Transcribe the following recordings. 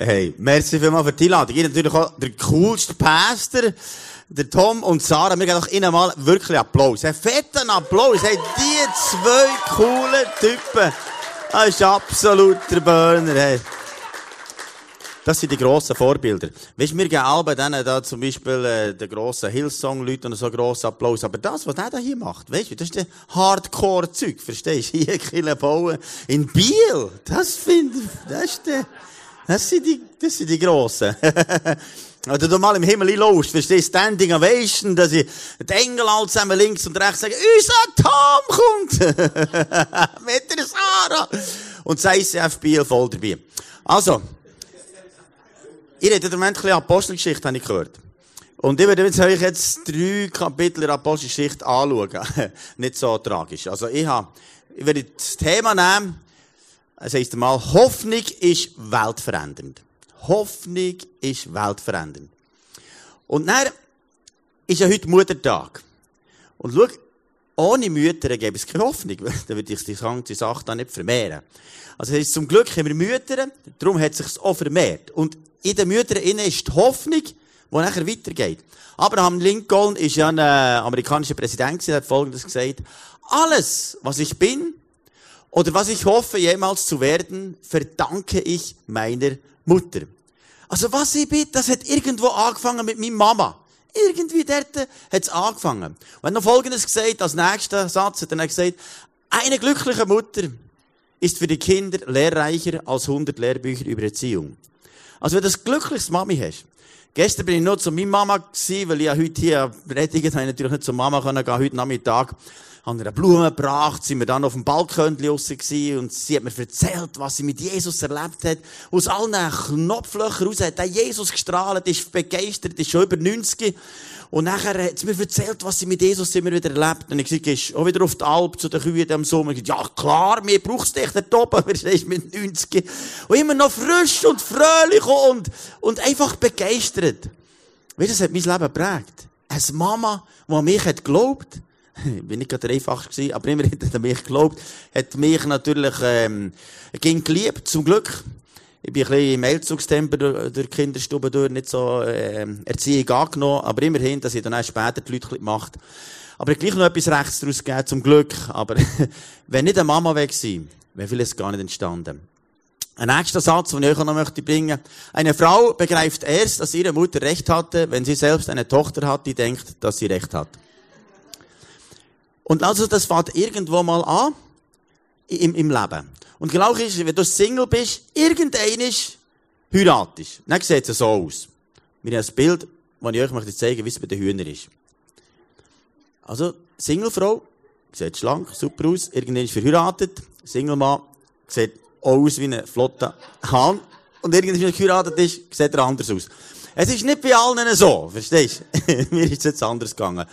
Hey, merci vielmals für die Einladung. Ihr natürlich auch der coolste Pastor, der Tom und Sarah. Wir geben doch ihnen mal wirklich Applaus. Einen fetten Applaus. Hey, die zwei coolen Typen. Das ist absolut der Burner. Hey. Das sind die grossen Vorbilder. Weißt du, wir geben alle denen da zum Beispiel äh, den grossen Hillsong-Leuten so grossen Applaus. Aber das, was der da hier macht, weißt du, das ist der Hardcore-Zeug. Verstehst du? Hier Kille bauen. In Biel. Das finde ich, das ist der, das sind die, das sind die Grossen. Oder du mal im Himmel einlässt, verstehst du, Standing Ovation, dass ich die Engel alle zusammen links und rechts sagen, unser Tom kommt! Mit der Sarah! Und das ICF Biel voll dabei. Also, ihr redet im Moment ein bisschen Apostelgeschichte, habe ich gehört. Und ich werde euch jetzt drei Kapitel der Apostelgeschichte anschauen. Nicht so tragisch. Also ich habe, ich werde das Thema nehmen, es heisst einmal, Hoffnung ist weltverändernd. Hoffnung ist weltverändernd. Und dann ist ja heute Muttertag. Und schau, ohne Mütter gäbe es keine Hoffnung. Dann würde ich die ganze Sache dann nicht vermehren. Also, das heißt, zum Glück haben wir Mütter, darum hat es sich auch vermehrt. Und in den Müttern ist die Hoffnung, die nachher weitergeht. Abraham Lincoln ist ja ein äh, amerikanischer Präsident, der hat Folgendes gesagt. Alles, was ich bin, oder was ich hoffe, jemals zu werden, verdanke ich meiner Mutter. Also was ich bin, das hat irgendwo angefangen mit meiner Mama. Irgendwie dort hat es angefangen. Und noch Folgendes gesagt, als nächster Satz hat er gesagt, eine glückliche Mutter ist für die Kinder lehrreicher als 100 Lehrbücher über Erziehung. Also wenn du ein glückliches Mami hast, Gestern bin ich nur zu meiner Mama gewesen, weil ich ja heute hier predige, habe ich natürlich nicht zur Mama können gehen, heute Nachmittag haben ihr Blumen gebracht, sind wir dann auf dem Balkon draussen und sie hat mir erzählt, was sie mit Jesus erlebt hat. Aus allen Knopflöchern raus hat der Jesus gestrahlt, ist begeistert, ist schon über 90. Und nachher hat sie mir erzählt, was sie mit Jesus immer wieder erlebt. Und ich gesagt, gehst auch wieder auf die Alp zu den Kühen im Sommer. Ich gesagt, ja klar, mir brauchst dich dort oben, wir sind mit 90. Und immer noch frisch und fröhlich und, und einfach begeistert. Weißt du, das hat mein Leben geprägt. Eine Mama, die an mich hat geglaubt bin nicht gerade dreifach gewesen, aber immerhin hat er mich geglaubt, hat mich natürlich, ähm, ging geliebt, zum Glück. Ich bin ein bisschen im Elzugstemper durch die Kinderstube durch, nicht so, äh, Erziehung angenommen, aber immerhin, dass ich dann auch später die Leute gemacht Aber ich gleich noch etwas rechts daraus gegeben, zum Glück. Aber, wenn nicht eine Mama weg sein, wäre vieles gar nicht entstanden. Ein nächster Satz, den ich euch noch möchte bringen. Eine Frau begreift erst, dass ihre Mutter Recht hatte, wenn sie selbst eine Tochter hat, die denkt, dass sie Recht hat. Und also, das fängt irgendwo mal an, im, im Leben. Und genau ist, wenn du Single bist, irgendeinisch heiratest. Dann sieht es so aus. Wir haben ein Bild, das ich euch möchte zeigen, wie es bei den Hühnern ist. Also, Singlefrau, sieht schlank, super aus, irgendwann ist verheiratet. Singlemann, sieht aus wie ein flotter Hahn. Und irgendwann, wenn er geheiratet ist, sieht er anders aus. Es ist nicht bei allen so, verstehst du? Mir ist es jetzt anders gegangen.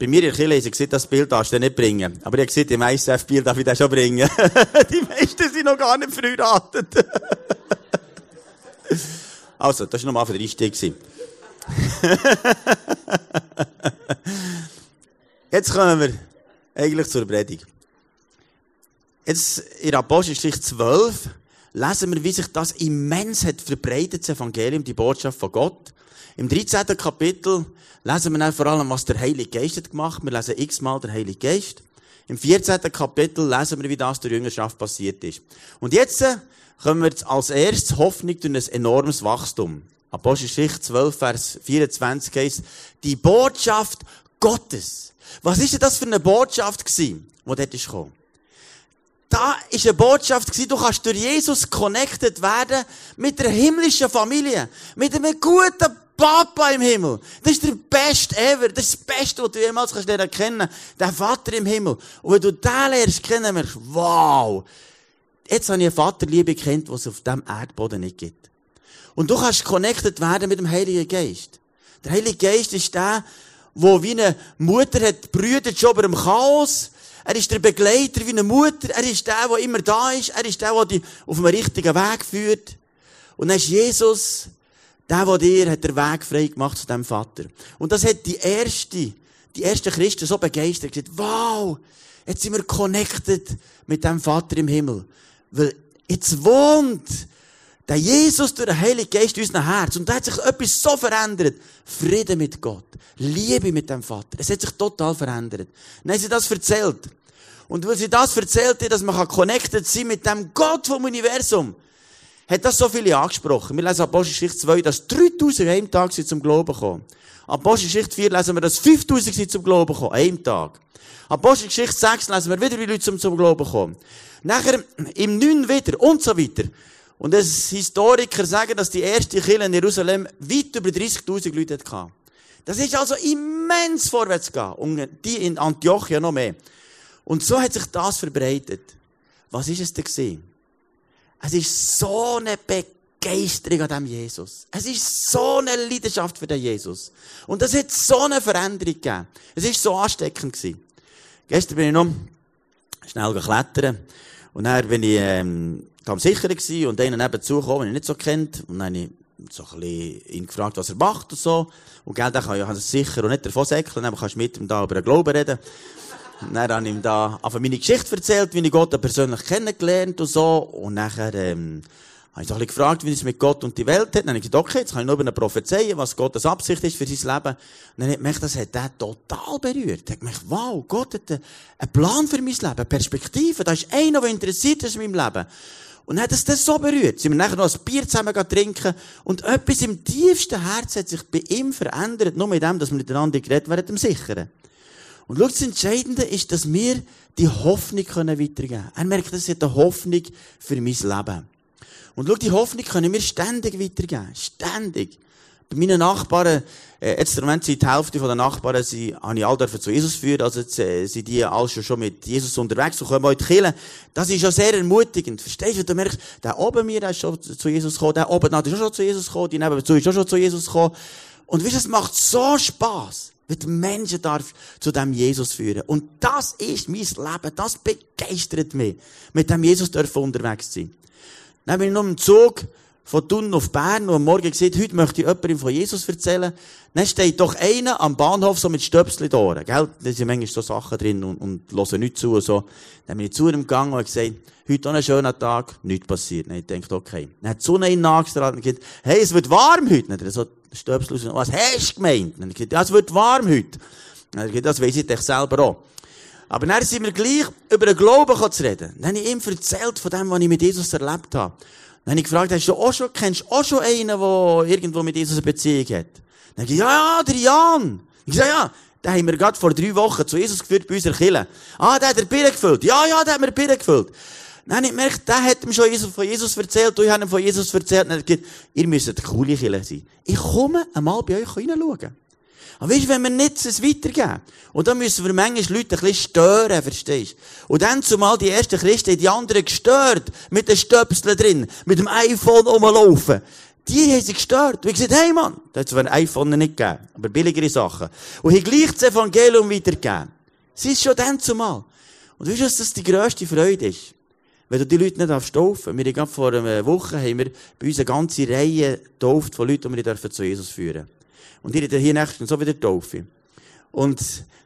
Bei mir in der Kirche habe ich das Bild darfst du nicht bringen. Aber ich gesehen, im ISF-Bild darf ich das schon bringen. Die meisten sind noch gar nicht verheiratet. also, das war nochmal für den Einstieg. Jetzt kommen wir eigentlich zur Predigt. Jetzt in Apostelgeschichte 12 lesen wir, wie sich das immens hat verbreitet, das Evangelium, die Botschaft von Gott. Im 13. Kapitel lesen wir dann vor allem, was der Heilige Geist hat gemacht. Wir lesen x-mal der Heilige Geist. Im 14. Kapitel lesen wir, wie das der Jüngerschaft passiert ist. Und jetzt äh, kommen wir als erstes Hoffnung durch ein enormes Wachstum. Apostelgeschichte 12, Vers 24 heißt, die Botschaft Gottes. Was ist denn das für eine Botschaft gewesen, die dort ist gekommen? Da ist eine Botschaft gewesen, du kannst durch Jesus connected werden mit der himmlischen Familie, mit einem guten Papa im Himmel. Das ist der Beste ever. Das ist das Beste, was du jemals kannst lernen kennen. Der Vater im Himmel. Und wenn du den lernst kennen, merkst du, wow. Jetzt habe ich eine Vaterliebe kennt, die es auf diesem Erdboden nicht gibt. Und du kannst connected werden mit dem Heiligen Geist. Der Heilige Geist ist der, wo wie eine Mutter hat, brütet schon über dem Chaos. Er ist der Begleiter wie eine Mutter. Er ist der, der immer da ist. Er ist der, der dich auf dem richtigen Weg führt. Und dann ist Jesus, der, der dir hat den Weg frei gemacht zu dem Vater. Und das hat die erste, die ersten Christen so begeistert gesagt, wow, jetzt sind wir connected mit dem Vater im Himmel. Weil jetzt wohnt Der Jesus durch den Heiligen Geist in unserem Herz. Und da hat sich etwas so verändert. Frieden mit Gott. Liebe mit dem Vater. Es hat sich total verändert. Dann haben sie das erzählt. Und weil sie das erzählt hat, dass man connected sein mit dem Gott vom Universum, hat das so viele angesprochen. Wir lesen Apostelgeschichte 2, dass 3000 an einem Tag sind zum Glauben gekommen. Apostelgeschichte 4 lesen wir, dass 5000 sind zum Glauben gekommen, einem Tag. Apostelgeschichte 6 lesen wir wieder, wie Leute zum, zum Glauben kommen. Nachher im 9 wieder und so weiter. Und es Historiker sagen, dass die erste Kirche in Jerusalem weit über 30.000 Leute hatte. Das ist also immens vorwärts gegangen. Und die in Antiochia noch mehr. Und so hat sich das verbreitet. Was ist es denn gewesen? Es ist so eine Begeisterung an dem Jesus. Es ist so eine Leidenschaft für den Jesus. Und das hat so eine Veränderung gegeben. Es ist so ansteckend gewesen. Gestern bin ich noch schnell geklettert. Und dann bin ich, ähm, da am Sichern gewesen und einen nebenzu gekommen, den ich nicht so kennt. Und dann habe ich so ein bisschen ihn gefragt, was er macht und so. Und gell, dann kann das sicher und nicht davon säckeln, aber kannst mit ihm da über den Glauben reden. Dann habe ich ihm da einfach meine Geschichte erzählt, wie ich Gott persönlich kennengelernt und so. Und nachher, ähm, habe ich so ein bisschen gefragt, wie es mit Gott und die Welt hat. Dann habe ich gesagt, okay, jetzt kann ich nur über eine prophezeien, was Gottes Absicht ist für sein Leben. Und dann hat mich das hat der total berührt. Er hat gedacht, wow, Gott hat einen Plan für mein Leben, eine Perspektive. Da ist einer, der interessiert ist in meinem Leben. Und dann hat es das so berührt. Sind wir nachher noch ein Bier zusammen trinken. Und etwas im tiefsten Herz hat sich bei ihm verändert. Nur mit dem, dass wir miteinander geredet während dem Sichern. Und schau, das Entscheidende ist, dass wir die Hoffnung weitergeben können. Er merkt, das ist eine Hoffnung für mein Leben. Und schau, die Hoffnung können wir ständig weitergeben. Ständig. Bei meinen Nachbarn, äh, jetzt im Moment sind die Hälfte der Nachbarn, sie, habe ich all zu Jesus führen, also jetzt, äh, sind die alle schon, mit Jesus unterwegs und kommen heute killen. Das ist ja sehr ermutigend. Verstehst du? Du merkst, der oben mir, der ist schon zu Jesus gekommen, der oben ist auch schon zu Jesus gekommen, die nebenzu ist schon zu Jesus gekommen. Und weißt du, es macht so Spass wird Menschen darf zu dem Jesus führen. Und das ist mein Leben. Das begeistert mich. Mit dem Jesus dürfen unterwegs sein. Dann bin ich noch im Zug von Thun auf Bern und am Morgen gesagt, heute möchte ich jemandem von Jesus erzählen. Dann steht doch einer am Bahnhof so mit Stöpsel da gell? Da sind manchmal so Sachen drin und, und hören nicht zu und so. Dann bin ich zu ihm gegangen und gesagt, heute auch ein schöner Tag, nichts passiert. Dann ich gedacht, okay. Dann hat die Sonne ihn nachgestrahlt und gesagt, hey, es wird warm heute. Dann hat er so Stöpsel raus, was hast du gemeint? Gesagt, ja, es wird warm heute. Er gesagt, das weiss ich selber auch. Aber dann sind wir gleich über den Glauben zu reden. Dann habe ich ihm erzählt von dem, was ich mit Jesus erlebt habe. Dann habe ich gefragt, hast du auch schon, kennst du auch schon einen, der irgendwo mit Jesus eine Beziehung hat? Dann habe ich gesagt, ja, ja, der Jan. Ich sage, ja, den haben wir gerade vor drei Wochen zu Jesus geführt bei unserer Kirche. Ah, der hat er Birne gefüllt. Ja, ja, der hat mir Birne gefüllt. Habe ich gemerkt, der hat ihm schon von Jesus erzählt, du hast ihm von Jesus erzählt. Hat er gesagt, ihr müsst coole Kirche sein. Ich komme einmal bei euch reinschauen. Aber weißt wenn wir nicht es weitergeben, und dann müssen wir manchmal Leute ein bisschen stören, verstehst du? Und dann zumal die ersten Christen die anderen gestört, mit den Stöpseln drin, mit dem iPhone rumlaufen. Die haben sie gestört. Und ich gesagt, hey Mann, da hat es ein iPhone nicht gegeben, aber billigere Sachen. Und haben gleich das Evangelium weitergegeben. Sie ist schon dann zumal. Und weißt du, dass das die grösste Freude ist? Wenn du die Leute nicht taufen Wir haben vor einer Woche haben wir bei uns eine ganze Reihe getauft von Leuten, die wir zu Jesus führen dürfen. Und ihr hier nächstens so wieder Taufe. Und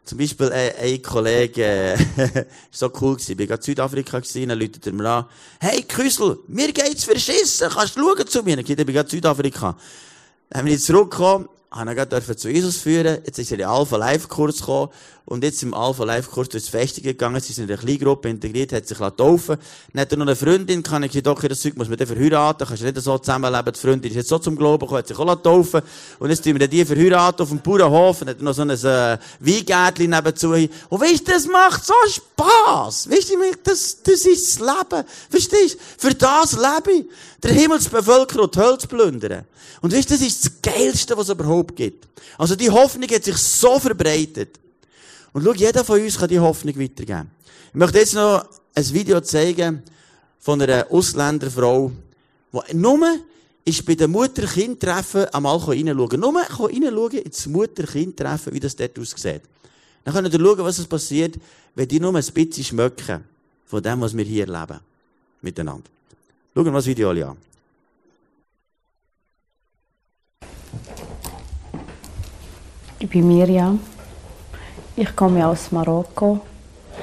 zum Beispiel äh, ein Kollege, äh, so cool gewesen. Ich bin gerade in Südafrika gewesen, dann läutet er mir an. Hey, Küssel, mir geht's verschissen, kannst du schauen zu mir? Ich bin in Südafrika. Dann haben wir zurückgekommen, habe ihn gerade zu Jesus führen. Jetzt ist er in den Alpha Life Kurs gekommen. Und jetzt im Alpha Life Kurs durchs Feste gegangen. Sie sind in einer Kleingruppe integriert, hat sich taufen Dann hat er noch eine Freundin, kann ich doch, das Zeug muss man dann verheiraten, kannst du nicht so zusammenleben. Die Freundin ist jetzt so zum Glauben gekommen, hat sich auch taufen Und jetzt tun wir die verheiraten auf dem Bauernhof. Und hat noch so ein, äh, Weingärtchen nebenzu. Und weißt du, das macht so Spass. Weißt du, das, das ist das Leben. Verstehst du? Für das lebe ich. Der Himmel zu bevölkern und die Hölle zu plündern. Und weißt du, das ist das Geilste, was es überhaupt gibt. Also die Hoffnung hat sich so verbreitet. Und schau, jeder von uns kann die Hoffnung weitergeben. Ich möchte jetzt noch ein Video zeigen von einer Ausländerfrau, die nur ist bei den Mutter-Kind-Treffen einmal reinschauen. Nur reinschauen ins Mutter-Kind-Treffen, wie das dort aussieht. Dann könnt ihr schauen, was passiert, wenn die nur ein bisschen schmecken von dem, was wir hier erleben. Miteinander. Schauen wir das Video an. Ich bin Miriam. Ich komme aus Marokko.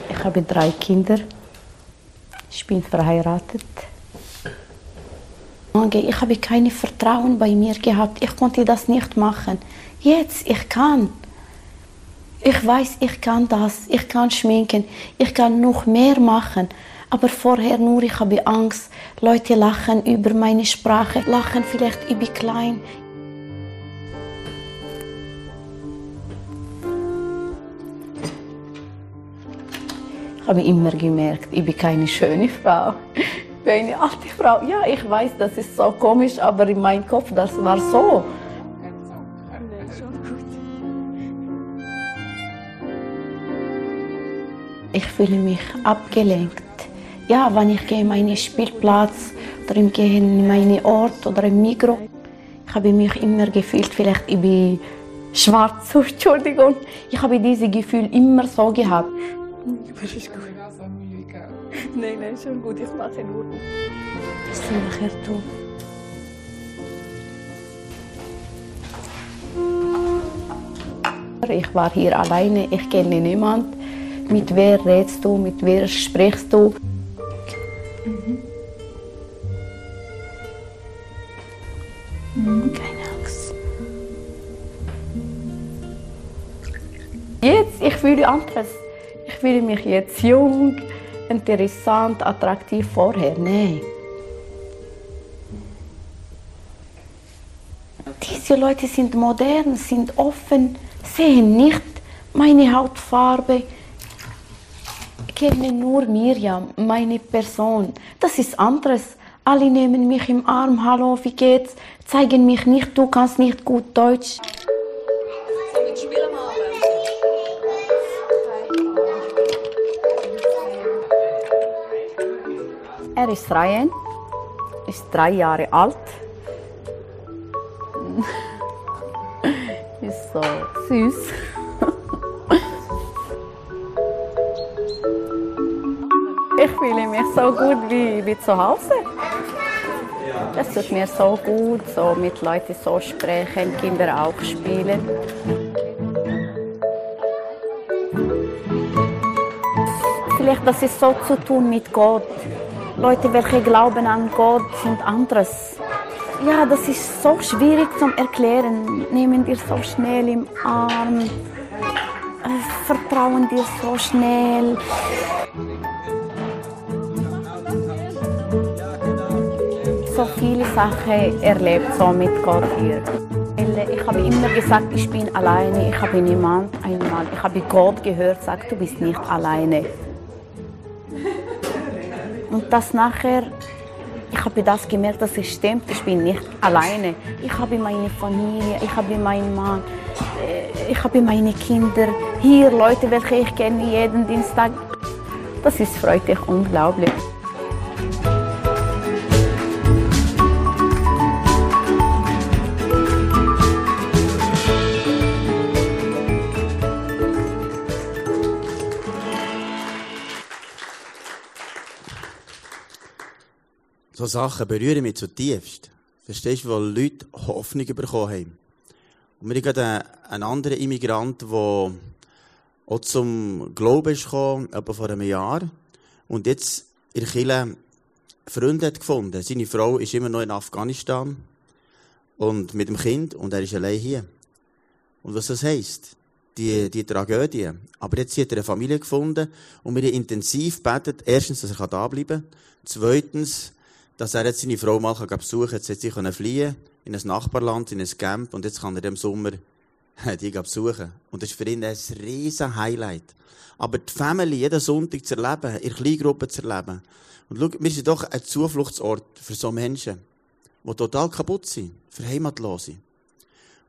Ich habe drei Kinder. Ich bin verheiratet. ich habe kein Vertrauen bei mir gehabt. Ich konnte das nicht machen. Jetzt, ich kann. Ich weiß, ich kann das. Ich kann schminken. Ich kann noch mehr machen. Aber vorher nur, ich habe Angst. Leute lachen über meine Sprache, lachen vielleicht, ich bin habe immer gemerkt, ich bin keine schöne Frau. Ich bin eine alte Frau. Ja, ich weiß, das ist so komisch, aber in meinem Kopf, das war so. Ich fühle mich abgelenkt. Ja, wenn ich gehe in meinen Spielplatz oder gehe in meinen Ort oder im Mikro, ich habe mich immer gefühlt, vielleicht ich bin schwarz, Entschuldigung. Ich habe dieses Gefühl immer so gehabt. Das ist gut. Nein, nein, schon gut, ich mache nur. Was soll ich tun? Ich war hier alleine, ich kenne niemanden. Mit wer redest du, mit wer sprichst du? Mhm. Keine Angst. Jetzt, ich fühle anderes. Ich fühle mich jetzt jung, interessant, attraktiv vorher. Nein. Diese Leute sind modern, sind offen, sehen nicht meine Hautfarbe, kennen nur Miriam, meine Person. Das ist anderes. Alle nehmen mich im Arm, hallo, wie geht's? Zeigen mich nicht, du kannst nicht gut Deutsch. Er ist Ryan, ist drei Jahre alt. ist so süß. Ich fühle mich so gut wie, wie zu Hause. Es tut mir so gut, so mit Leuten so sprechen, Kinder auch spielen. Vielleicht das ist so zu tun mit Gott. Leute, welche glauben an Gott, sind anderes. Ja, das ist so schwierig zu erklären. Nehmen dir so schnell im Arm, vertrauen dir so schnell. so viele Sachen erlebt so mit Gott hier. Ich habe immer gesagt, ich bin alleine, ich habe niemand einmal. Ich habe Gott gehört, sagt, du bist nicht alleine. Und das nachher, ich habe das gemerkt, dass es stimmt, ich bin nicht alleine. Ich habe meine Familie, ich habe meinen Mann, äh, ich habe meine Kinder, hier Leute, welche ich kenne jeden Dienstag. Das ist freudig unglaublich. So Sachen berühren mich zutiefst. Verstehst du, wo Leute Hoffnung bekommen haben. Und wir haben einen anderen Immigrant, der auch zum Glauben ist etwa vor einem Jahr. Und jetzt in Kirche Freunde hat gefunden. Seine Frau ist immer noch in Afghanistan. Und mit dem Kind. Und er ist allein hier. Und was das heisst? Die, die Tragödie. Aber jetzt hat er eine Familie gefunden. Und wir haben intensiv betet. Erstens, dass er da bleiben kann. Zweitens, dass er jetzt seine Frau mal besuchen kann. Jetzt hat sie fliehen in ein Nachbarland, in ein Camp und jetzt kann er im Sommer die besuchen. Und das ist für ihn ein riesen Highlight. Aber die Family jeden Sonntag zu erleben, in Kleingruppen zu erleben. Und schau, wir sind doch ein Zufluchtsort für so Menschen, die total kaputt sind, für Heimatlose.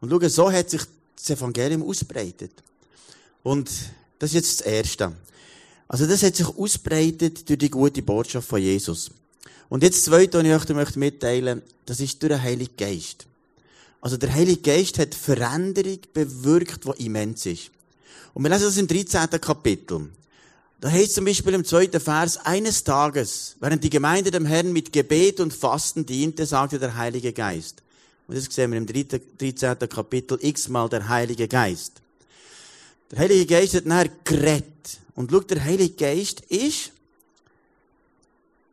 Und schau, so hat sich das Evangelium ausbreitet. Und das ist jetzt das Erste. Also das hat sich ausbreitet durch die gute Botschaft von Jesus. Und jetzt das Zweite, was ich euch mitteilen möchte, das ist durch den Heiligen Geist. Also der Heilige Geist hat Veränderung bewirkt, die immens ist. Und wir lesen das im 13. Kapitel. Da heißt zum Beispiel im zweiten Vers, eines Tages, während die Gemeinde dem Herrn mit Gebet und Fasten diente, sagte der Heilige Geist. Und das sehen wir im 13. Kapitel x-mal der Heilige Geist. Der Heilige Geist hat nachher geredet. Und schau, der Heilige Geist ist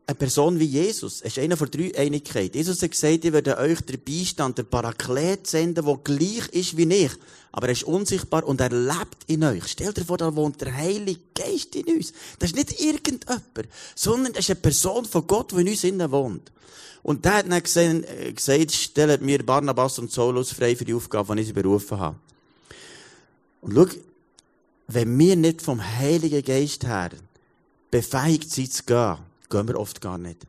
eine Person wie Jesus. Er ist einer von drei Einigkeit. Jesus hat gesagt, ich werde euch den Beistand, den Paraklet senden, der gleich ist wie ich. Aber er ist unsichtbar und er lebt in euch. Stellt dir vor, da wohnt der Heilige Geist in uns. Das ist nicht irgendjemand, sondern das ist eine Person von Gott, die in uns innen wohnt. Und der hat dann äh, gesagt, stellt mir Barnabas und Saulus frei für die Aufgabe, die ich sie berufen habe. Und schau, wenn wir nicht vom Heiligen Geist her befähigt sind zu gehen, gehen wir oft gar nicht.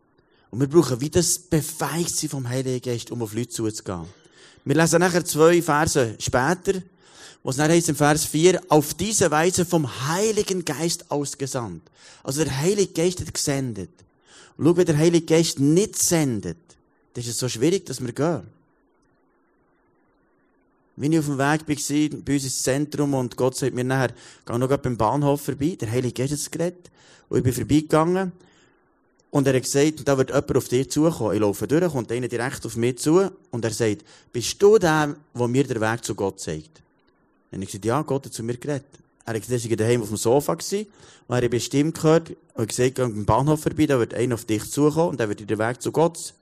Und wir brauchen wie das Befähigtsein vom Heiligen Geist, um auf Leute zuzugehen. Wir lesen nachher zwei Verse später, wo es dann heißt im Vers 4, auf diese Weise vom Heiligen Geist ausgesandt. Also der Heilige Geist hat gesendet. Und schau, wenn der Heilige Geist nicht sendet, dann ist es so schwierig, dass wir gehen. Wenn ich auf dem Weg war, bei uns ins Zentrum, und Gott sagt mir nachher, geh noch beim Bahnhof vorbei, der Heilige Geist hat es geredet, und ich bin vorbeigegangen, und er hat gesagt, da wird jemand auf dich zukommen. Ich laufe durch, kommt einer direkt auf mich zu, und er sagt, bist du der, der mir den Weg zu Gott zeigt? Und ich gesagt, ja, Gott hat zu mir geredet. Er hat gesagt, er war daheim auf dem Sofa und er hat bestimmt gehört, und gesagt, geh beim Bahnhof vorbei, da wird einer auf dich zukommen, und er wird dir den Weg zu Gott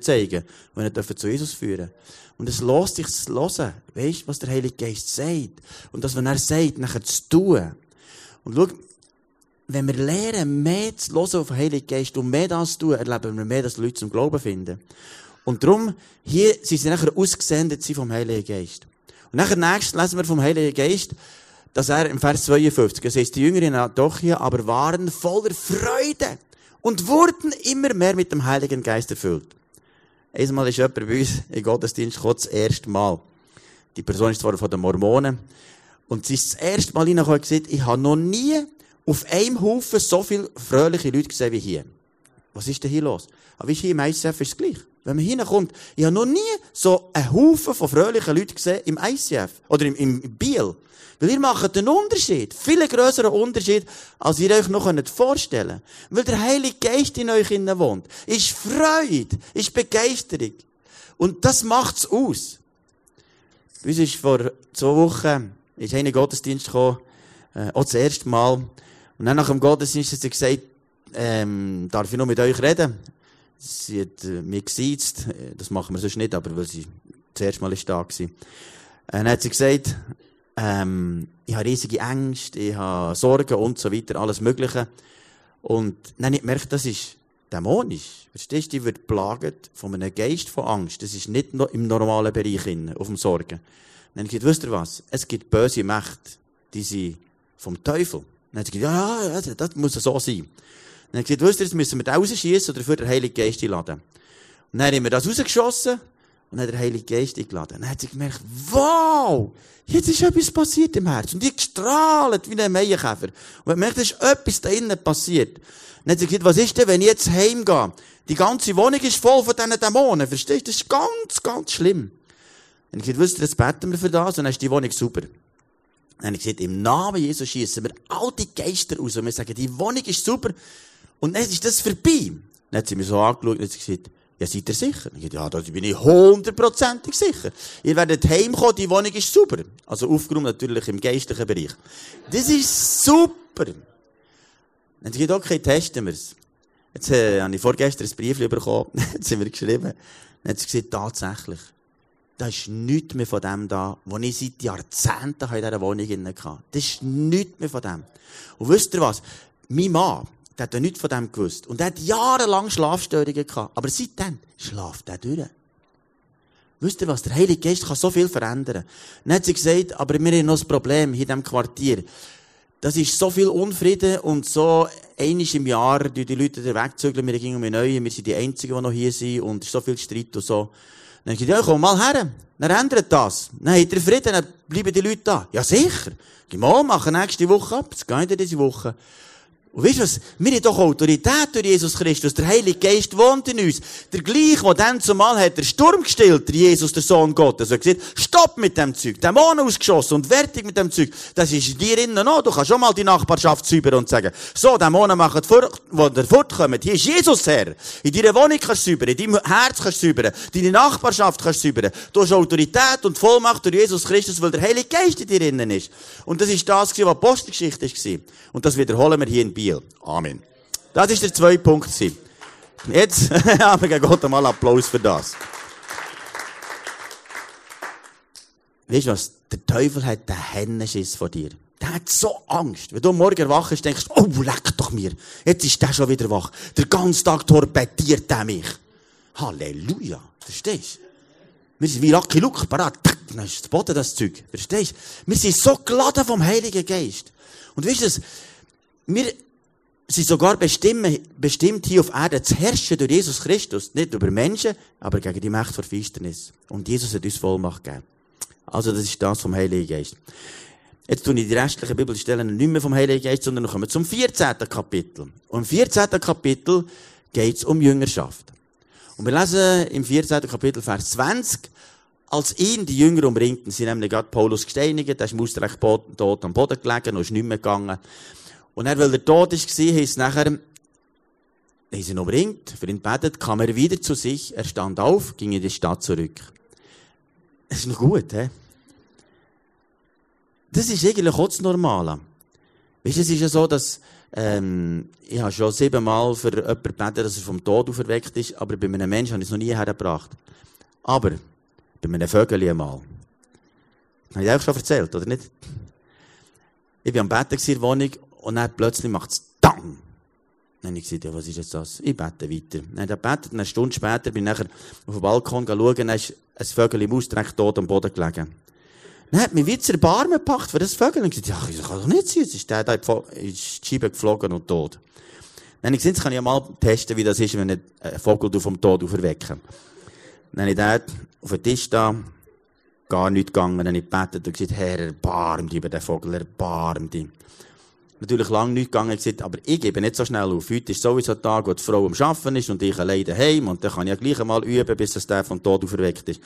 zeigen, und er darf zu Jesus führen. Und es lässt sich hören. Weißt, was der Heilige Geist sagt? Und das, wenn er sagt, nachher zu tun. Und schau, wenn wir lernen, mehr zu hören auf den Heiligen Geist und mehr das zu tun, erleben wir mehr, dass Leute zum Glauben finden. Und darum, hier sind sie nachher ausgesendet vom Heiligen Geist. Und nachher nächstes lesen wir vom Heiligen Geist, dass er im Vers 52, es heißt, die Jünger in Antiochia aber waren voller Freude und wurden immer mehr mit dem Heiligen Geist erfüllt. Einmal ist jemand bei uns in Gottesdienst gekommen, das erste Mal. Die Person ist zwar von den Mormonen. Und sie ist das erste Mal reingekommen und gesagt, ich habe noch nie auf einem Haufen so viele fröhliche Leute gesehen wie hier. Was ist denn hier los? Aber hier im ICF ist es gleich. Wenn man hinkommt, ich habe noch nie so einen Haufen von fröhlichen Leuten gesehen im ICF. Oder im, im Biel. Weil ihr macht einen Unterschied. Viel größeren Unterschied, als ihr euch noch vorstellen könnt. Weil der Heilige Geist in euch innen wohnt. Ist Freude. Ist Begeisterung. Und das macht's aus. Bei uns ist vor zwei Wochen, ist einer Gottesdienst gekommen, äh, auch das erste Mal. Und dann nach dem Gottesdienst hat sie gesagt, ähm, darf ich noch mit euch reden? Sie hat äh, mich gesiezt, das machen wir sonst nicht, aber weil sie das erste Mal ist da war. Dann hat sie gesagt, ähm, ich habe riesige Ängste, ich habe Sorgen und so weiter, alles Mögliche. Und dann habe ich gemerkt, das ist dämonisch. Verstehst du, die wird plagt von einem Geist von Angst. Das ist nicht im normalen Bereich, auf dem Sorgen. Dann habe ich gesagt, wisst ihr was? Es gibt böse Mächte, die sind vom Teufel. Dann hat sie gesagt, ja, ja, das muss so sein. Dann hat sie gesagt, wisst ihr, jetzt müssen wir da rausschießen oder für den Heiligen Geist einladen. Und dann haben wir das rausgeschossen und hat der Heilige Geist eingeladen. Dann hat sie gemerkt, wow, jetzt ist etwas passiert im Herz. Und die gestrahlt wie ein Meienkäfer. Und man merkt, es ist etwas da innen passiert. Dann hat sie gesagt, was ist denn, wenn ich jetzt heimgehe? Die ganze Wohnung ist voll von diesen Dämonen. Verstehst du? Das ist ganz, ganz schlimm. Dann habe ich gesagt, wisst ihr, jetzt beten wir für das und dann ist die Wohnung super. Dann habe ich gesagt, im Namen Jesus schießen wir all die Geister raus und wir sagen, die Wohnung ist super und dann ist das vorbei. Dann hat sie mir so angeschaut und hat gesagt, ja, seid ihr sicher? Ich ja, da bin ich hundertprozentig sicher. Ihr werdet heimkommen, die Wohnung ist super. Also aufgeräumt natürlich im geistlichen Bereich. Das ist super. Dann sie gesagt, okay, testen wir es. Jetzt äh, habe ich vorgestern ein Brief bekommen, jetzt sind wir geschrieben. Dann hat sie gesagt, tatsächlich, da ist nichts mehr von dem da, was ich seit Jahrzehnten in dieser Wohnung hatte. Das ist nichts mehr von dem. Und wisst ihr was? Mein Mann, der hat ja nichts von dem gewusst. Und er hat jahrelang Schlafstörungen gehabt. Aber seitdem schlaft er durch. Wisst ihr was? Der Heilige Geist kann so viel verändern. Dann hat sie gesagt, aber wir haben noch ein Problem hier in diesem Quartier. Das ist so viel Unfrieden und so einiges im Jahr, die, Leute wegzügeln, wir gehen um Neue, wir sind die Einzigen, die noch hier sind und so viel Streit und so. Dann habe ich gesagt, ja, komm mal her. Dann ändert das. Dann habt ihr Frieden, dann bleiben die Leute da. Ja, sicher. Geh mal, machen nächste Woche ab. Das geht diese Woche. Und weißt du was? Wir haben doch Autorität durch Jesus Christus. Der Heilige Geist wohnt in uns. Der gleich, der dann zumal hat der Sturm gestillt, der Jesus, der Sohn Gottes. Er hat gesagt, stopp mit dem Zeug. Dämonen ausgeschossen und fertig mit dem Zeug. Das ist in dir innen noch. Du kannst schon mal die Nachbarschaft säubern und sagen, so, Dämonen machen fort, wo der fortkommt. Hier ist Jesus Herr. In deiner Wohnung kannst du säubern. In deinem Herz kannst du säubern. Deine Nachbarschaft kannst du säubern. Du hast Autorität und Vollmacht durch Jesus Christus, weil der Heilige Geist in dir innen ist. Und das ist das, was Apostelgeschichte war. Und das wiederholen wir hier in Biel. Amen. Das ist der zweite Punkt. Jetzt haben wir Gott einmal Applaus für das. Weißt du was? Der Teufel hat den Hennenschiss vor dir. Der hat so Angst. Wenn du Morgen erwachst, denkst du, oh, leck doch mir. Jetzt ist der schon wieder wach. Der ganze Tag torpediert er mich. Halleluja. Verstehst du? Wir sind wie Lucky Luke, parat. Dann ist das Boden, das Zeug. Verstehst du? Wir sind so geladen vom Heiligen Geist. Und weißt du, wir sind sogar bestimmt, hier auf Erde zu herrschen durch Jesus Christus. Nicht über Menschen, aber gegen die Macht der Finsternis. Und Jesus hat uns Vollmacht gegeben. Also, das ist das vom Heiligen Geist. Jetzt tun ich die restlichen Bibelstellen nicht mehr vom Heiligen Geist, sondern kommen wir zum 14. Kapitel. Und im 14. Kapitel geht es um Jüngerschaft. Und wir lesen im 14. Kapitel, Vers 20, als ihn die Jünger umringten, sie nämlich gerade Paulus gesteinigt, der ist im Ausrecht tot am Boden gelegen und ist nicht mehr gegangen. Und er, weil er tot ist, heisst nachher, haben sie ihn umringt, für ihn betet, kam er wieder zu sich, er stand auf, ging in die Stadt zurück. Das ist noch gut, hä? Das ist eigentlich auch das Normale. Weißt du, es ist ja so, dass, ähm, ich habe schon siebenmal für jemanden gebeten, dass er vom Tod auferweckt ist, aber bei einem Menschen habe ich es noch nie hergebracht. Aber, bei einem Vögel einmal. Habe ich auch schon erzählt, oder nicht? Ich war am Betten in der Wohnung und dann plötzlich macht es Dang! Dann habe ich gesagt, ja, was ist jetzt das? Ich bete weiter. Dann habe ich gebetet, eine Stunde später bin ich auf den Balkon schauen, dann ist ein Vögel im Ausstreck tot am Boden gelegen. Dann hat mich wie zu Erbarmen gepackt für das Vögel und gesagt, ja, das kann doch nicht sein, jetzt ist der da in die Scheibe geflogen und tot. Dann habe ich gesagt, jetzt kann ich ja mal testen, wie das ist, wenn ich einen Vogel vom Tod auferwecken. Dann habe ich dort auf den Tisch da, gar nichts gegangen, dann habe ich gebetet und gesagt, Herr, erbarm dich über den Vogel, erbarm dich natürlich lange nicht gegangen gesagt, aber ich gebe nicht so schnell auf. Heute ist sowieso der Tag, wo die Frau am Arbeiten ist und ich alleine daheim und dann kann ich ja gleich einmal üben, bis das der vom Tod auferweckt ist.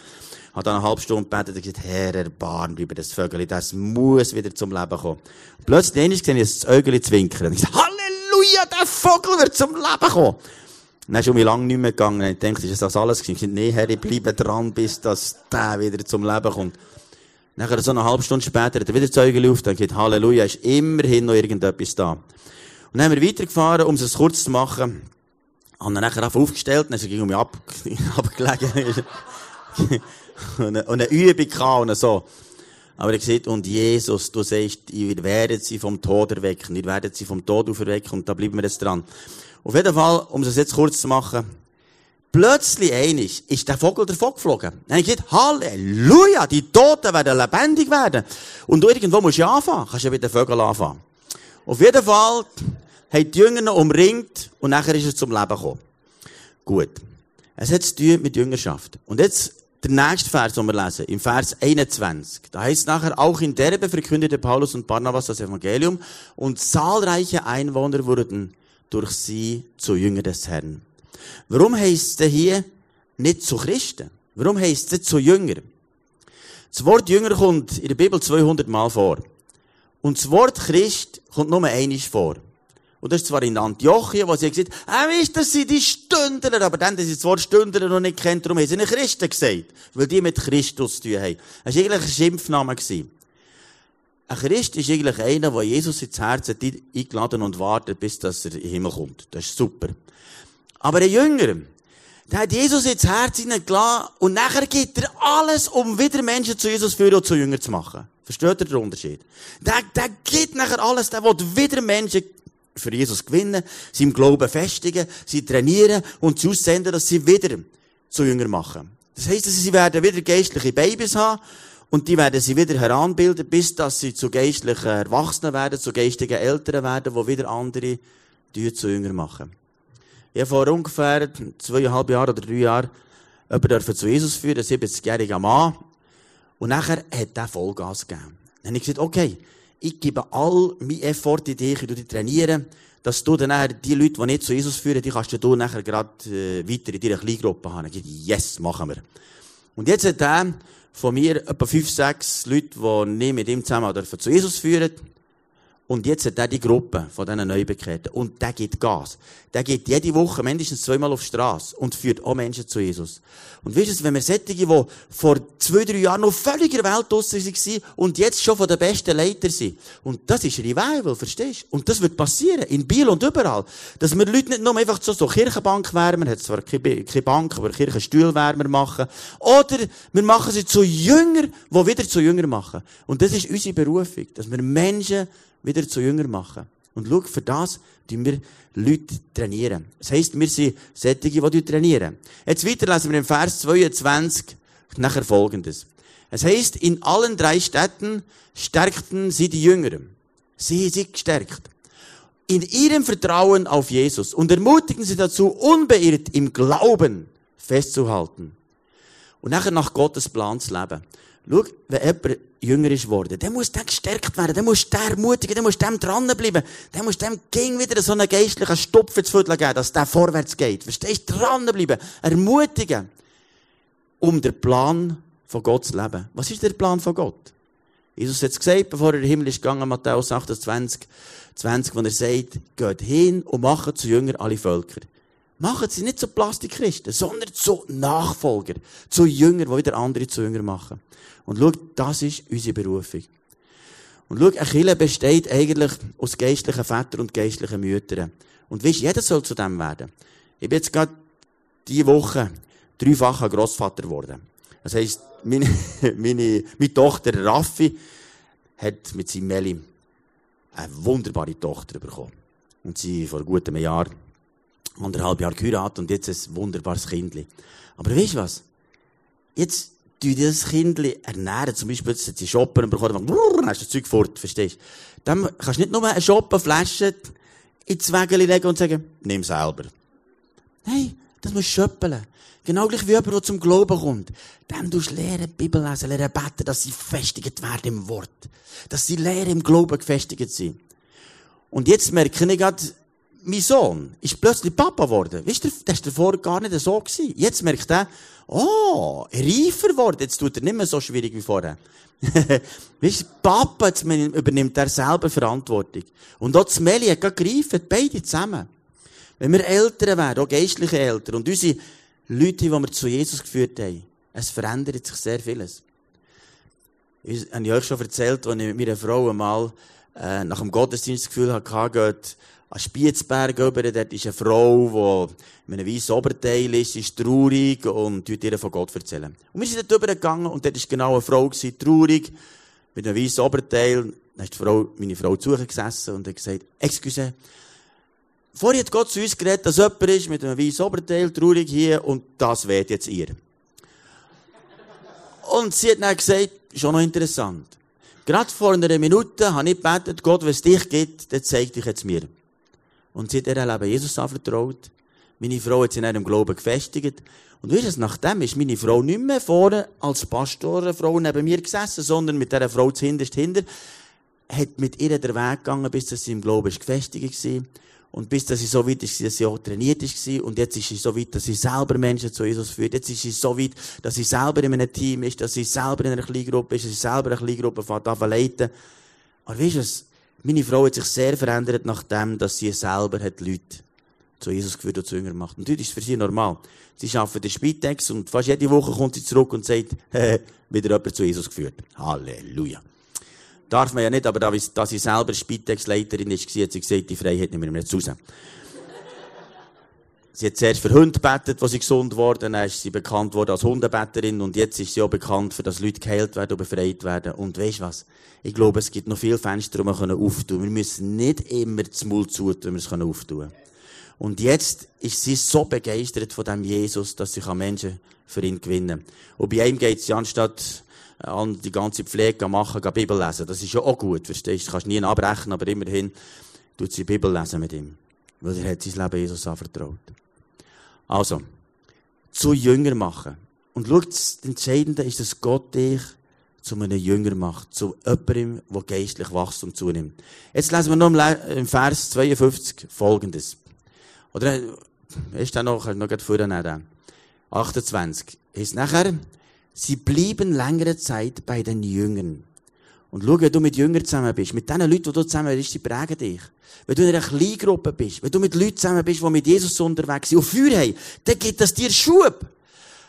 Hat dann eine halbe Stunde gebetet und gesagt, Herr, erbarm über das Vögel, das muss wieder zum Leben kommen. Plötzlich einmal sehe ich das Äugeli zwinkern und ich sage, Halleluja, der Vogel wird zum Leben kommen. Dann ist um mich lange nicht mehr gegangen. Ich dachte, ist das alles gewesen? Ich sagte, nee, Herr, ich bleibe dran, bis das der wieder zum Leben kommt. Nachher, so eine halbe Stunde später, hat er wieder Zeugen auf, dann geht Halleluja, ist immerhin noch irgendetwas da. Und dann haben wir weitergefahren, um es kurz zu machen. Haben dann nachher aufgestellt, dann ging um mich ab, abgelegen. und, eine, und eine Übung gehabt und so. Aber er gesagt, und Jesus, du sagst, ihr werdet sie vom Tod erwecken, ihr werdet sie vom Tod auferwecken, und da bleiben wir jetzt dran. Auf jeden Fall, um es jetzt kurz zu machen, Plötzlich einig ist der Vogel davon geflogen. Dann habe ich gesagt, Halleluja, die Toten werden lebendig werden. Und du irgendwo musst du anfangen. Kannst ja mit den Vögeln anfangen. Auf jeden Fall haben die Jünger noch umringt und nachher ist es zum Leben gekommen. Gut. Es hat zu tun mit Jüngerschaft. Und jetzt der nächste Vers, den wir lesen, im Vers 21. Da heißt nachher, auch in Derbe verkündete Paulus und Barnabas das Evangelium und zahlreiche Einwohner wurden durch sie zu Jünger des Herrn. Warum heisst es hier nicht zu Christen? Warum heisst es zu Jünger? Das Wort Jünger kommt in der Bibel 200 Mal vor. Und das Wort Christ kommt nur einmal vor. Und das ist zwar in Antiochien, wo sie gesagt haben, ah, wisst ihr, sind die Stündler, aber dann, dass sie das Wort Stündler noch nicht kennt, darum haben sie nicht Christen gesagt. Weil die mit Christus zu tun haben. Das war eigentlich ein Schimpfname. Ein Christ ist eigentlich einer, der Jesus ins Herz eingeladen und wartet, bis er in den Himmel kommt. Das ist super. Aber ein Jünger, der hat Jesus ins Herz hineingelassen und nachher gibt er alles, um wieder Menschen zu Jesus führen und zu Jünger zu machen. Versteht ihr den Unterschied? Der, der gibt nachher alles, der will wieder Menschen für Jesus gewinnen, sie im Glauben festigen, sie trainieren und sie aussenden, dass sie wieder zu Jünger machen. Das heisst, dass sie werden wieder geistliche Babys haben und die werden sie wieder heranbilden, bis dass sie zu geistlichen Erwachsenen werden, zu geistigen Eltern werden, die wieder andere zu Jünger machen. Ich vor ungefähr zweieinhalb Jahren oder drei Jahren jemanden zu Jesus führen, ein 70-jähriger Mann. Und nachher hat er Vollgas gegeben. Dann habe ich gesagt, okay, ich gebe all mein Effort in dich, ich dich trainieren, dass du dann nachher die Leute, die nicht zu Jesus führen, die kannst du nachher gerade äh, weiter in deiner Kleingruppe haben. Ich gesagt, yes, machen wir. Und jetzt hat er von mir etwa fünf, sechs Leute, die nicht mit ihm zusammen zu Jesus führen. Und jetzt hat er die Gruppe von diesen Neubekehrten. Und der gibt Gas. Der geht jede Woche mindestens zweimal auf die Straße und führt auch Menschen zu Jesus. Und wisst ihr, wenn wir solche, die vor zwei, drei Jahren noch völlig in der Welt waren und jetzt schon von den besten Leitern sind. Und das ist Revival, verstehst du? Und das wird passieren. In Biel und überall. Dass wir Leute nicht nur einfach so, so Kirchenbankwärmer, hat zwar keine, keine Bank, aber Kirchenstuhlwärmer machen. Oder wir machen sie zu Jünger, die wieder zu Jünger machen. Und das ist unsere Berufung. Dass wir Menschen wieder zu Jünger machen. Und schau, für das tun wir Leute trainieren. Das heisst, wir sind Sättige, die trainieren. Jetzt weiter lesen wir im Vers 22 nachher Folgendes. Es heisst, in allen drei Städten stärkten sie die Jünger. Sie sind gestärkt. In ihrem Vertrauen auf Jesus und ermutigen sie dazu, unbeirrt im Glauben festzuhalten. Und nachher nach Gottes Plan zu leben. Schau, wenn jemand jünger ist worden, dann muss der gestärkt werden, dann muss der ermutigen, dann muss dem dranbleiben, dann muss dem ging wieder so einen geistlichen Stupf ins Viertel geben, dass der vorwärts geht. Verstehst du? Dranbleiben, ermutigen, um den Plan von Gott zu leben. Was ist der Plan von Gott? Jesus hat es gesagt, bevor er in den Himmel ist gegangen, Matthäus 28, 20, wo er sagt, geht hin und macht zu Jünger alle Völker. Machen sie nicht zu Plastikchristen, sondern zu Nachfolger, zu Jünger, die wieder andere zu Jünger machen. Und schau, das ist unsere Berufung. Und schau, eine Kirche besteht eigentlich aus geistlichen Vätern und geistlichen Müttern. Und weißt, jeder soll zu dem werden. Ich bin jetzt gerade diese Woche dreifacher Grossvater geworden. Das heisst, meine, meine, meine Tochter Raffi hat mit seinem Meli eine wunderbare Tochter bekommen. Und sie vor gutem Jahr anderthalb Jahre geheiratet und jetzt ein wunderbares Kindli. Aber weißt du was? Jetzt tue das Kindli ernähren. Zum Beispiel, jetzt sie shoppen bekommen, dann hast du das Zeug fort, verstehst du? Dann kannst du nicht nur eine Shoppenflasche ins Wägeli legen und sagen, nimm selber. Nein, das musst du schöppeln. Genau gleich wie jemand, der zum Glauben kommt. Dann tust du lernen, Bibel lesen, lernen beten, dass sie festigt werden im Wort. Dass sie lernen, im Glauben gefestigt sind. Und jetzt merke ich gerade, mein Sohn ist plötzlich Papa geworden. Weißt du, das war davor gar nicht so gewesen. Jetzt merkt er, oh, reifer geworden. Jetzt tut er nicht mehr so schwierig wie vorher. weißt du, Papa, jetzt übernimmt er selber Verantwortung. Und auch das Meli hat gereift, beide zusammen. Wenn wir Eltern wären, auch geistliche Eltern, und unsere Leute, die wir zu Jesus geführt haben, es verändert sich sehr vieles. Ich habe euch schon erzählt, als ich mit meiner Frau einmal äh, nach dem Gottesdienst das Gefühl hatte, geht an Spiezberg über, dort ist eine Frau, die mit einem weißen Oberteil ist, ist traurig und tut ihr von Gott erzählen. Und wir sind dort gegangen und dort war genau eine Frau, gewesen, traurig, mit einem weißen Oberteil. Dann ist die Frau, meine Frau zu gesessen und hat gesagt, excuse, vorher hat Gott zu uns geredet, dass jemand ist mit einem weißen Oberteil, traurig hier und das wird jetzt ihr. Und sie hat dann gesagt, schon noch interessant. Gerade vor einer Minute habe ich gebetet, Gott, wenn es dich gibt, dann zeig dich jetzt mir. Und sie hat ihr Leben Jesus anvertraut. Meine Frau hat sich in ihrem Glauben gefestigt. Und weißt du, nachdem ist meine Frau nicht mehr vorne als Pastorenfrau neben mir gesessen, sondern mit dieser Frau zuhinterst hinter, hat mit ihr den Weg gegangen, bis sie im Glauben gefestigt war. Und bis dass sie so weit ist, dass sie auch trainiert ist. Und jetzt ist sie so weit, dass sie selber Menschen zu Jesus führt. Jetzt ist sie so weit, dass sie selber in einem Team ist, dass sie selber in einer Kleingruppe ist, dass sie selber eine Kleingruppe fährt, leiten. Aber weißt du, meine Frau hat sich sehr verändert, nachdem, dass sie selber hat Leute zu Jesus geführt und zu Jünger gemacht. Und das ist für sie normal. Sie arbeitet den Spitex und fast jede Woche kommt sie zurück und sagt, wieder jemand zu Jesus geführt. Halleluja. Darf man ja nicht, aber da, sie selber Spitex-Leiterin ist, hat sie gesagt, die Freiheit nehmen wir jetzt raus. Sie hat zuerst für Hunde gebetet, wo sie gesund wurden, dann ist sie bekannt worden als Hundebetterin und jetzt ist sie auch bekannt, für dass Leute geheilt werden und befreit werden. Und weisst was? Ich glaube, es gibt noch viele Fenster, die wir auftun können. Wir müssen nicht immer das Mund zutun, wenn wir es auftun können. Und jetzt ist sie so begeistert von dem Jesus, dass sie Menschen für ihn gewinnen kann. Und bei ihm geht sie anstatt an die ganze Pflege machen, Bibel lesen. Das ist ja auch gut, verstehst du? Kannst nie abbrechen, aber immerhin tut sie Bibel lesen mit ihm. Weil er hat sein Leben Jesus anvertraut. Also, zu Jünger machen. Und schau, das Entscheidende ist, dass Gott dich zu einem Jünger macht, zu jemandem, der geistlich wächst und zunimmt. Jetzt lesen wir noch im Vers 52 Folgendes. Oder, ist da noch, noch gerade vorher 28. Ist nachher, sie blieben längere Zeit bei den Jüngern Und schau, wenn du mit Jüngern zusammen bist, mit den Leuten, die du zusammen bist, die prägen dich. Wenn du in einer Kleingruppe bist, wenn du mit Leuten zusammen bist, die mit Jesus unterwegs sind und Feuer haben, dann gibt das dir Schub.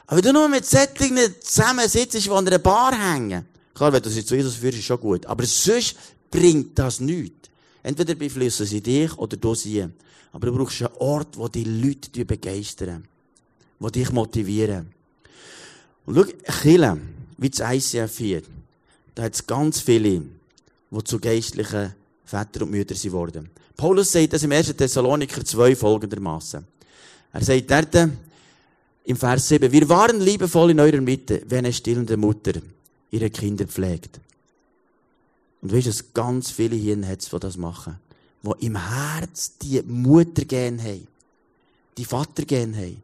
Aber wenn du nur mit Sättigen zusammen sitzt, die an einer Bar hängen, klar, wenn du sie zu Jesus führst, ist schon gut. Aber sonst bringt das nichts. Entweder beeinflussen sie dich oder du sie. Aber du brauchst einen Ort, wo die Leute begeistern. Die dich motivieren. Und schau, Chile, wie das ICF hier, da hat es ganz viele, die zu geistlichen Vätern und Müttern sind worden. Paulus sagt das im 1. Thessaloniker 2 folgendermaßen. Er sagt dort im Vers 7, wir waren liebevoll in eurer Mitte, wie eine stillende Mutter ihre Kinder pflegt. Und weißt du, dass ganz viele hier hat, die das machen. Die im Herz die Mutter gern haben. Die Vater gern haben.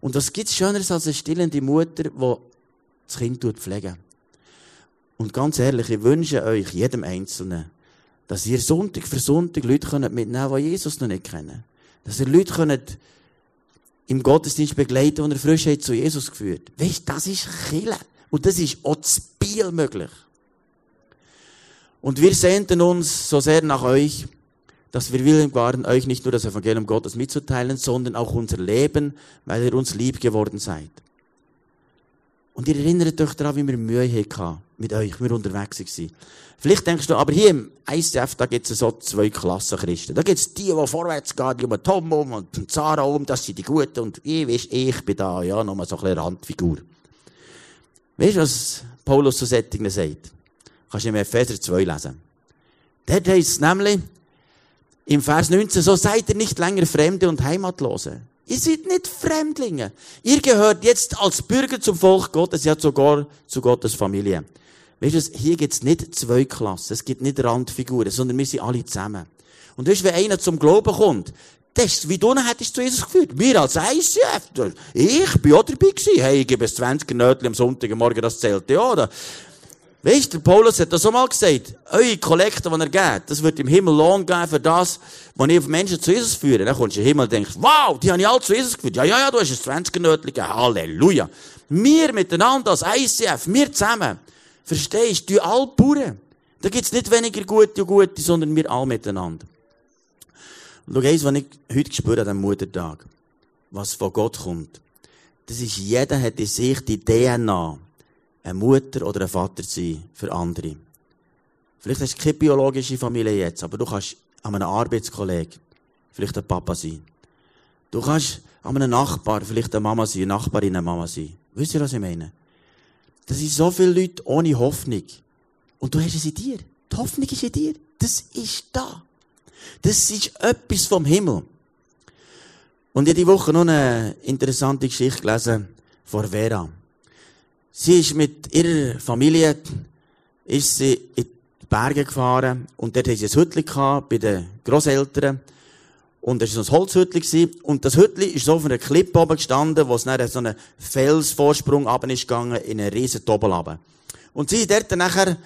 Und was gibt's Schöneres als eine stillende Mutter, die das Kind pflegen Und ganz ehrlich, ich wünsche euch, jedem Einzelnen, dass ihr Sonntag für Sonntag Leute könnt mitnehmen die Jesus noch nicht kennen. Dass ihr Leute könnt im Gottesdienst begleiten, und er frisch hat zu Jesus geführt. Weißt, das ist Chille. Und das ist auch das Spiel möglich. Und wir sehnten uns so sehr nach euch, dass wir willing waren, euch nicht nur das Evangelium Gottes mitzuteilen, sondern auch unser Leben, weil ihr uns lieb geworden seid. Und ihr erinnert euch daran, wie wir Mühe hatten mit euch, wir unterwegs waren. Vielleicht denkst du, aber hier im ICF, da gibt es so zwei Klassen Christen. Da gibt es die, die vorwärts gehen, die um Tom um und Zara um, das sind die Guten. Und ich, weißt, ich bin da, ja, nochmal so ein bisschen Randfigur. Weißt du, was Paulus zu Sättigen sagt? Kannst du im Epheser 2 lesen. Dort heißt es nämlich, im Vers 19, so seid ihr nicht länger Fremde und Heimatlose. Ihr seid nicht Fremdlinge. Ihr gehört jetzt als Bürger zum Volk Gottes, ja sogar zu Gottes Familie. Weißt du, hier gibt es nicht zwei Klassen, es gibt nicht Randfiguren, sondern wir sind alle zusammen. Und weißt du, wenn einer zum Glauben kommt, das wie du hättest zu Jesus geführt. Wir als ICF, ich bin auch dabei gewesen. Hey, ich gebe es 20 Nötchen am Sonntagmorgen, das zählt ja, oder? Weißt du, Paulus hat das so mal gesagt. Eure Kollekte, die er geht, das wird im Himmel Lohn geben für das, was ihr Menschen zu Jesus führen. Dann kommst du den Himmel und denkst, wow, die haben ja alle zu Jesus geführt. Ja, ja, ja, du hast ein 20er Nötchen Halleluja. Wir miteinander als ICF, wir zusammen. Verstehst du? Die alle Bauern. Da gibt's nicht weniger Gute und Gute, sondern wir alle miteinander. Und schau eins, was ich heute spüre an diesem Muttertag, was von Gott kommt. Das ist, jeder hat in sich die DNA, eine Mutter oder ein Vater zu sein für andere. Vielleicht hast du keine biologische Familie jetzt, aber du kannst an einem Arbeitskollegen vielleicht ein Papa sein. Du kannst an einem Nachbar vielleicht eine Mama sein, eine Nachbarin eine Mama sein. Wisst ihr, was ich meine? Das sind so viele Leute ohne Hoffnung. Und du hast es in dir. Die Hoffnung ist in dir. Das ist da. Das ist etwas vom Himmel. Und ich habe die Woche noch eine interessante Geschichte gelesen von Vera. Sie ist mit ihrer Familie, ist sie in die Berge gefahren und dort haben sie ein Hütchen bei den Grosseltern. Und es war so ein Holzhütchen und das Hütchen ist so auf einer Klippe oben gestanden, wo es dann so einen Felsvorsprung runter ist gegangen, in einen riesen Doppel runter. Und sie dort nachher,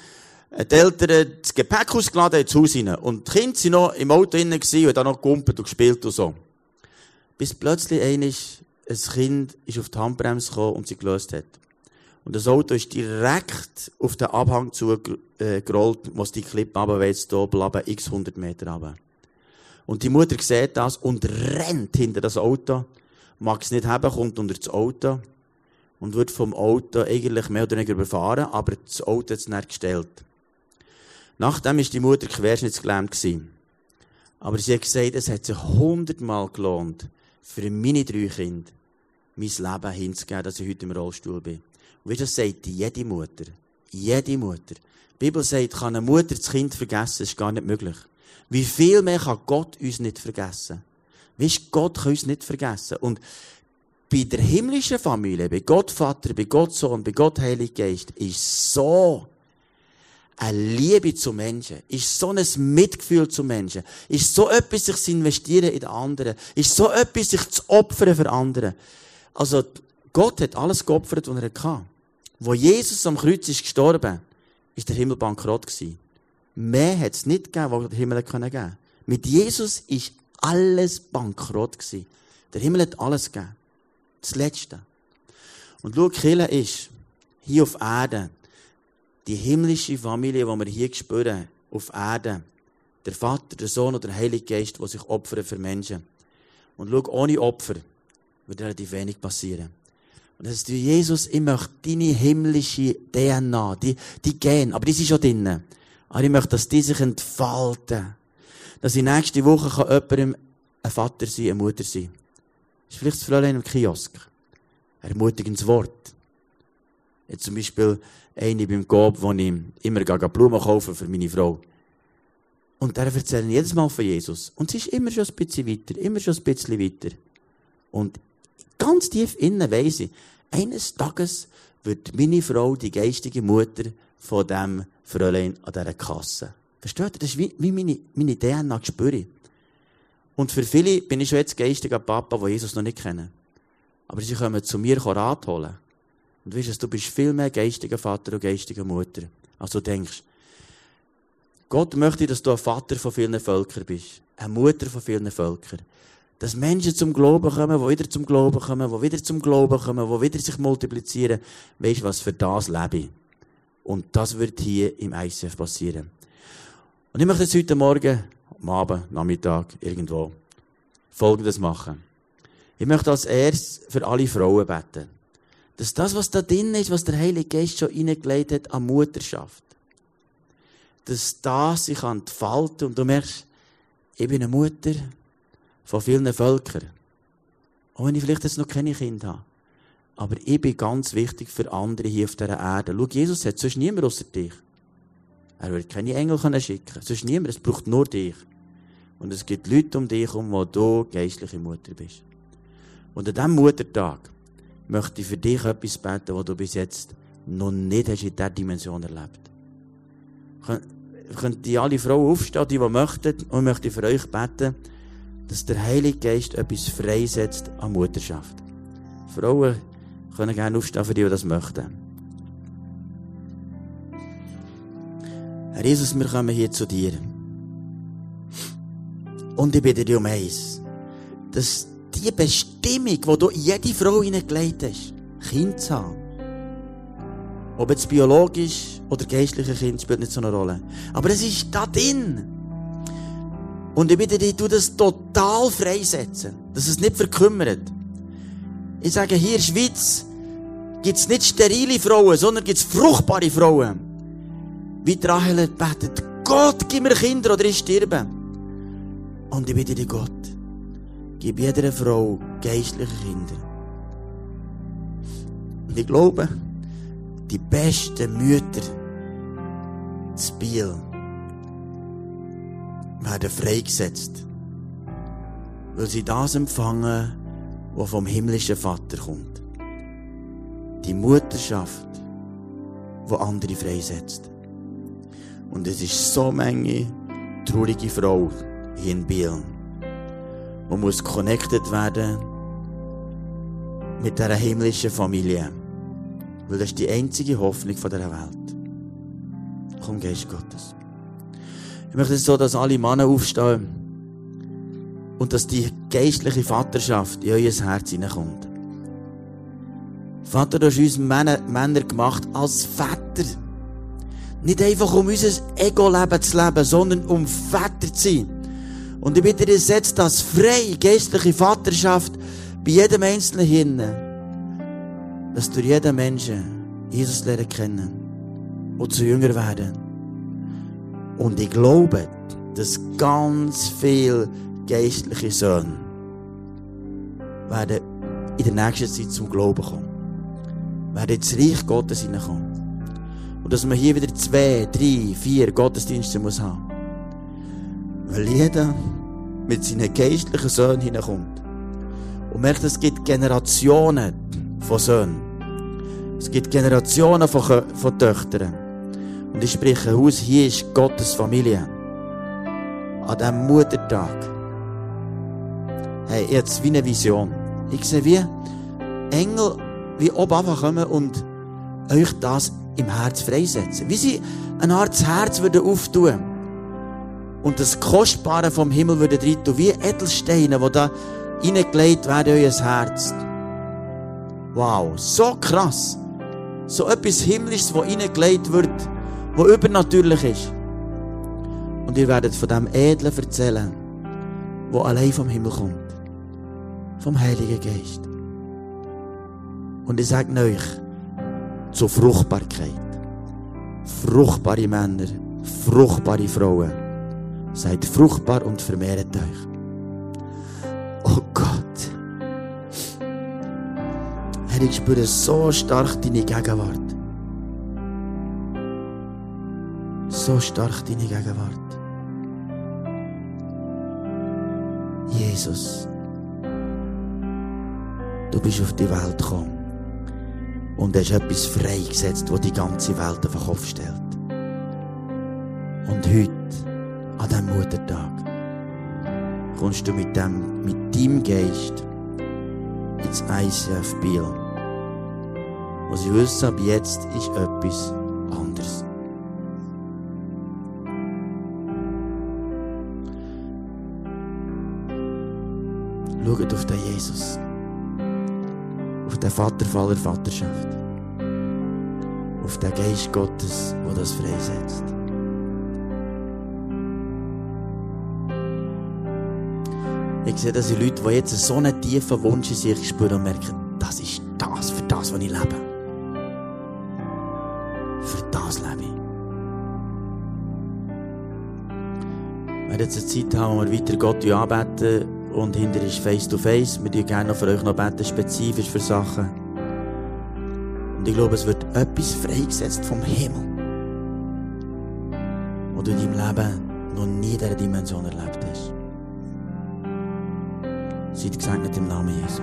die Eltern das Gepäck ausgeladen ins Haus rein. Und die Kinder waren noch im Auto innen und da noch gegumpelt und gespielt und so. Bis plötzlich ein Kind ist auf die Handbremse gekommen und sie gelöst hat. Und das Auto ist direkt auf den Abhang zugerollt, wo es die Klippe runterweht, Doppel runter, x 100 Meter runter. Und die Mutter sieht das und rennt hinter das Auto, mag es nicht haben, kommt unter das Auto und wird vom Auto eigentlich mehr oder weniger überfahren, aber das Auto hat es nicht gestellt. Nachdem ist die Mutter querschnittsgelähmt. Aber sie hat gesagt, es hat sich hundertmal gelohnt, für meine drei Kinder mein Leben hinzugeben, dass ich heute im Rollstuhl bin. Wie das sagt jede Mutter. Jede Mutter. Die Bibel sagt, kann eine Mutter das Kind vergessen, das ist gar nicht möglich. Wie viel mehr kann Gott uns nicht vergessen? Weißt, Gott kann uns nicht vergessen. Und bei der himmlischen Familie, bei Gott Vater, bei Gott Sohn, bei Gott Heilig Geist, ist so eine Liebe zu Menschen, ist so ein Mitgefühl zu Menschen, ist so etwas, sich zu investieren in den anderen, ist so etwas, sich zu opfern für andere. Also, Gott hat alles geopfert, was er hatte. Wo Jesus am Kreuz ist gestorben, ist der Himmel bankrott gewesen. Mehr hat es nicht gegeben, was der Himmel geben konnte. Mit Jesus ist alles bankrott gewesen. Der Himmel hat alles gegeben. Das Letzte. Und schau, Kirche ist hier auf Erden die himmlische Familie, die wir hier spüren, auf Erden, der Vater, der Sohn und der Heilige Geist, die sich opfern für Menschen. Und schau, ohne Opfer würde relativ wenig passieren. Und das ist Jesus, möchte deine himmlische DNA, die, die Gen, aber die sind schon drinnen. Aber ich möchte, dass die sich entfalten. Dass ich nächste Woche kann jemandem ein Vater sein, eine Mutter sein. Das ist vielleicht das Fräulein im Kiosk. Ermutigendes Wort. Jetzt zum Beispiel eine beim Coop, wo ich immer Blumen kaufe für meine Frau. Und der erzählt jedes Mal von Jesus. Und sie ist immer schon ein bisschen weiter, immer schon ein bisschen weiter. Und ganz tief innen weiss ich, eines Tages wird meine Frau die geistige Mutter von dem Fräulein an dieser Kasse. Versteht ihr? Das ist wie, wie meine, meine DNA spüre. Und für viele bin ich schon jetzt geistiger Papa, die Jesus noch nicht kennen. Aber sie kommen zu mir Rat holen. Und weißt du, du bist viel mehr geistiger Vater und geistiger Mutter, als du denkst. Gott möchte, dass du ein Vater von vielen Völkern bist. Eine Mutter von vielen Völkern. Dass Menschen zum Glauben kommen, die wieder zum Glauben kommen, die wieder zum Glauben kommen, die wieder sich multiplizieren. Weißt du was, für das lebe ich. Und das wird hier im ICF passieren. Und ich möchte jetzt heute Morgen, am Abend, Nachmittag, irgendwo, Folgendes machen. Ich möchte als erstes für alle Frauen beten. Dass das, was da drin ist, was der Heilige Geist schon hineingelegt hat an Mutterschaft, dass das sich entfalten und du merkst, ich bin eine Mutter von vielen Völkern. Auch wenn ich vielleicht jetzt noch keine Kinder habe. Aber ich bin ganz wichtig für andere hier auf dieser Erde. Schau, Jesus hat sonst niemand außer dich. Er wird keine Engel schicken. Sonst niemand. Es braucht nur dich. Und es gibt Leute um dich herum, wo du geistliche Mutter bist. Und an diesem Muttertag möchte ich für dich etwas beten, was du bis jetzt noch nicht hast in dieser Dimension erlebt. Könnt die alle Frauen aufstehen, die, die möchten, und ich möchte für euch beten, dass der Heilige Geist etwas freisetzt an Mutterschaft. Frauen können gerne aufstehen für die, die das möchten. Herr Jesus, wir kommen hier zu dir. Und ich bitte dich um eins, dass die Bestimmung, die du in jede Frau hineingelegt hast, Kind zu haben, ob jetzt biologisch oder geistliche Kind, spielt nicht so eine Rolle. Aber es ist da drin. Und ich bitte dich, du das total freisetzen, dass es nicht verkümmert. Ich sage, hier in der Schweiz gibt es nicht sterile Frauen, sondern gibt es fruchtbare Frauen. Wie Rahel betet, Gott, gib mir Kinder oder ich sterbe. Und ich bitte dich, Gott, gib jeder Frau geistliche Kinder. Und ich glaube, die besten Mütter zu Biel werden freigesetzt, weil sie das empfangen, was vom himmlischen Vater kommt. Die Mutterschaft, die andere freisetzt. Und es ist so eine traurige Frau hier in Biel, die muss connected werden mit dieser himmlischen Familie. Weil das ist die einzige Hoffnung dieser Welt. Komm, Geist Gottes. Ich möchte es so, dass alle Männer aufstehen und dass die geistliche Vaterschaft in euer Herz hineinkommt. Vater, du hast uns Männer, Männer gemacht als Väter. Nicht einfach um unser Ego-Leben zu leben, sondern um Väter zu sein. Und ich bitte dir, setz das frei, geistliche Vaterschaft bei jedem Einzelnen hin. Dass durch jeden Menschen Jesus lernen kennen und zu Jünger werden. Und ich glaube, dass ganz viele geistliche Söhne werden in der nächsten Zeit zum Glauben kommen. Werden ins Reich Gottes hineinkommen. Und dass man hier wieder zwei, drei, vier Gottesdienste muss haben. Weil jeder mit seinen geistlichen Söhnen hineinkommt. Und merkt, es gibt Generationen von Söhnen. Es gibt Generationen von, von Töchtern. Und ich spreche aus, hier ist Gottes Familie. An diesem Muttertag. Hey, jetzt wie eine Vision. Ich sehe wie Engel wie oben kommen und euch das im Herz freisetzen. Wie sie ein Art Herz würden auftun und das Kostbare vom Himmel würde rein tun, wie Edelsteine, die da reingelegt werden in euer Herz. Wow, so krass. So etwas Himmlisches, das reingelegt wird, wo übernatürlich ist. Und ihr werdet von dem Edlen erzählen, wo allein vom Himmel kommt. Vom Heiligen Geist. Und ich sage euch, zur Fruchtbarkeit. Fruchtbare Männer, fruchtbare Frauen. Seid fruchtbar und vermehrt euch. Oh Gott. Herr, ich spüre so stark deine Gegenwart. So stark deine Gegenwart. Jesus, du bist auf die Welt gekommen und hast etwas freigesetzt, das die ganze Welt auf den Kopf stellt. Und heute, an diesem Muttertag, kommst du mit, dem, mit deinem Geist ins ICF Biel. Wo sie wissen, ab jetzt ist etwas anderes. Schaut auf den Jesus. Auf den Vater voller Vaterschaft. Auf den Geist Gottes, der das freisetzt. Ich sehe, dass die Leute, die jetzt so einen tiefen Wunsch in sich spüren und merken, das ist das, für das, was ich lebe. Für das lebe ich. Wir werden jetzt eine Zeit haben, wo wir weiter Gott anbeten und hinter ist Face to Face. Wir beten gerne noch für euch noch beten, spezifisch für Sachen. Und ich glaube, es wird etwas freigesetzt vom Himmel, wo du in deinem Leben noch nie in dieser Dimension erlebt hast. Seid gesegnet im Namen Jesu.